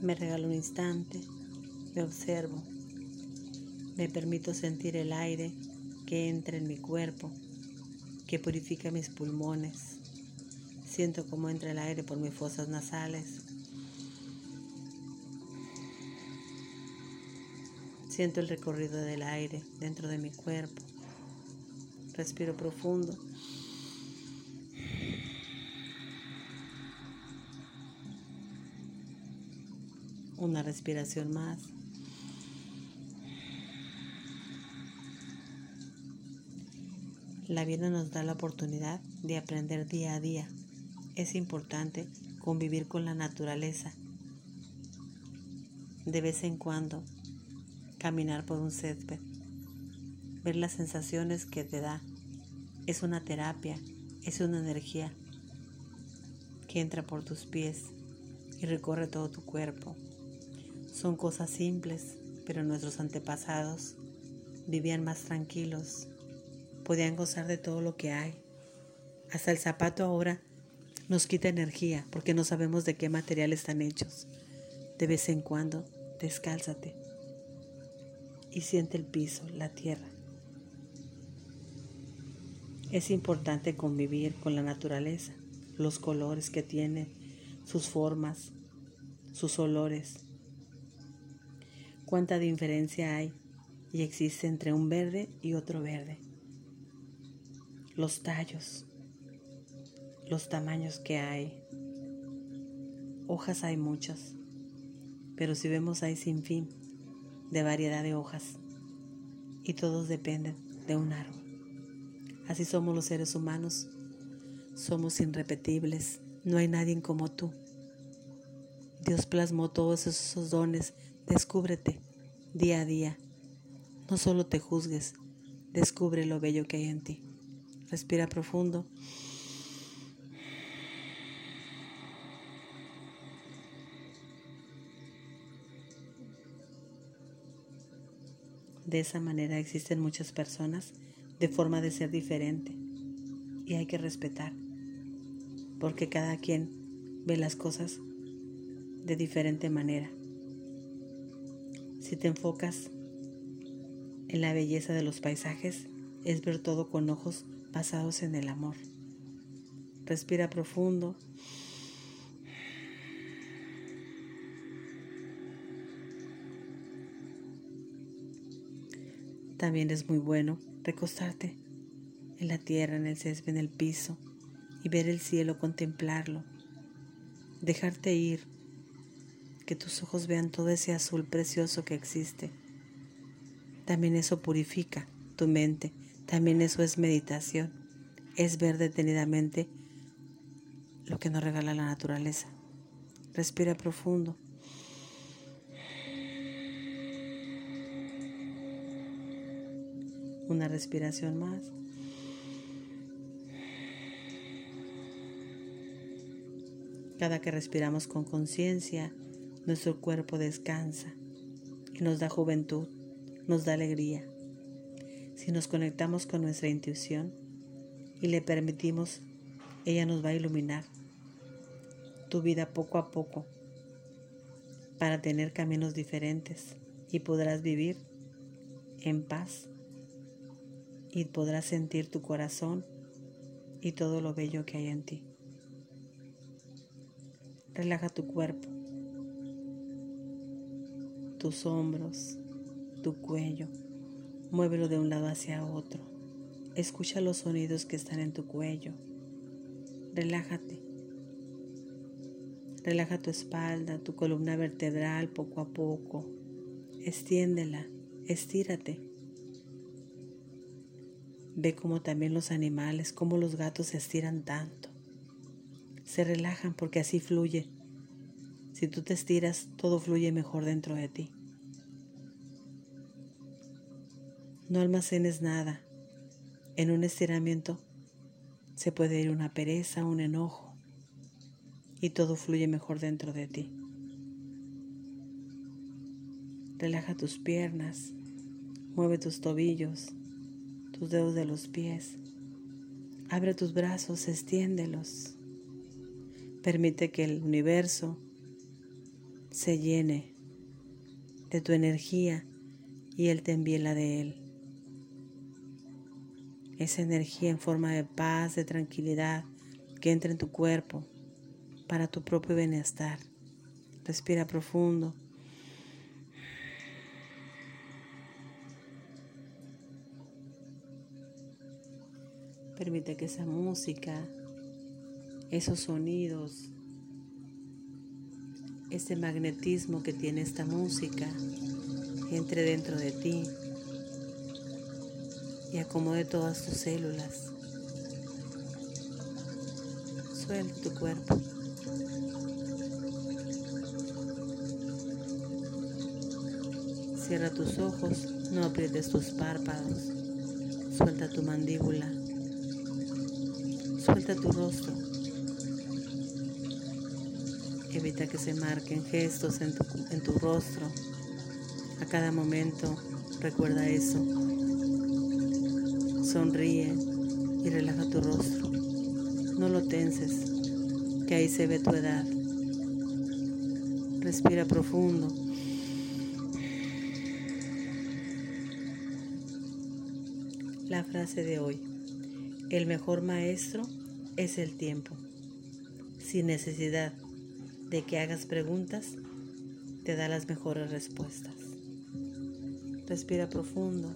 Me regalo un instante, me observo, me permito sentir el aire que entra en mi cuerpo, que purifica mis pulmones. Siento cómo entra el aire por mis fosas nasales. Siento el recorrido del aire dentro de mi cuerpo. Respiro profundo. Una respiración más. La vida nos da la oportunidad de aprender día a día. Es importante convivir con la naturaleza. De vez en cuando, caminar por un césped, ver las sensaciones que te da. Es una terapia, es una energía que entra por tus pies y recorre todo tu cuerpo. Son cosas simples, pero nuestros antepasados vivían más tranquilos, podían gozar de todo lo que hay. Hasta el zapato ahora nos quita energía porque no sabemos de qué material están hechos. De vez en cuando, descálzate y siente el piso, la tierra. Es importante convivir con la naturaleza, los colores que tiene, sus formas, sus olores, cuánta diferencia hay y existe entre un verde y otro verde. Los tallos, los tamaños que hay. Hojas hay muchas, pero si vemos hay sin fin de variedad de hojas y todos dependen de un árbol. Así somos los seres humanos, somos irrepetibles, no hay nadie como tú. Dios plasmó todos esos dones Descúbrete día a día. No solo te juzgues, descubre lo bello que hay en ti. Respira profundo. De esa manera existen muchas personas de forma de ser diferente y hay que respetar, porque cada quien ve las cosas de diferente manera. Si te enfocas en la belleza de los paisajes, es ver todo con ojos basados en el amor. Respira profundo. También es muy bueno recostarte en la tierra, en el césped, en el piso y ver el cielo, contemplarlo, dejarte ir que tus ojos vean todo ese azul precioso que existe. También eso purifica tu mente, también eso es meditación, es ver detenidamente lo que nos regala la naturaleza. Respira profundo. Una respiración más. Cada que respiramos con conciencia, nuestro cuerpo descansa y nos da juventud, nos da alegría. Si nos conectamos con nuestra intuición y le permitimos, ella nos va a iluminar tu vida poco a poco para tener caminos diferentes y podrás vivir en paz y podrás sentir tu corazón y todo lo bello que hay en ti. Relaja tu cuerpo tus hombros, tu cuello. Muévelo de un lado hacia otro. Escucha los sonidos que están en tu cuello. Relájate. Relaja tu espalda, tu columna vertebral poco a poco. Extiéndela, estírate. Ve cómo también los animales, como los gatos se estiran tanto. Se relajan porque así fluye. Si tú te estiras, todo fluye mejor dentro de ti. No almacenes nada. En un estiramiento se puede ir una pereza, un enojo, y todo fluye mejor dentro de ti. Relaja tus piernas, mueve tus tobillos, tus dedos de los pies. Abre tus brazos, extiéndelos. Permite que el universo se llene de tu energía y Él te envíe la de Él. Esa energía en forma de paz, de tranquilidad, que entre en tu cuerpo para tu propio bienestar. Respira profundo. Permite que esa música, esos sonidos, ese magnetismo que tiene esta música entre dentro de ti y acomode todas tus células. Suelta tu cuerpo. Cierra tus ojos, no aprietes tus párpados. Suelta tu mandíbula. Suelta tu rostro. Evita que se marquen gestos en tu, en tu rostro. A cada momento recuerda eso. Sonríe y relaja tu rostro. No lo tenses, que ahí se ve tu edad. Respira profundo. La frase de hoy. El mejor maestro es el tiempo. Sin necesidad de que hagas preguntas, te da las mejores respuestas. Respira profundo.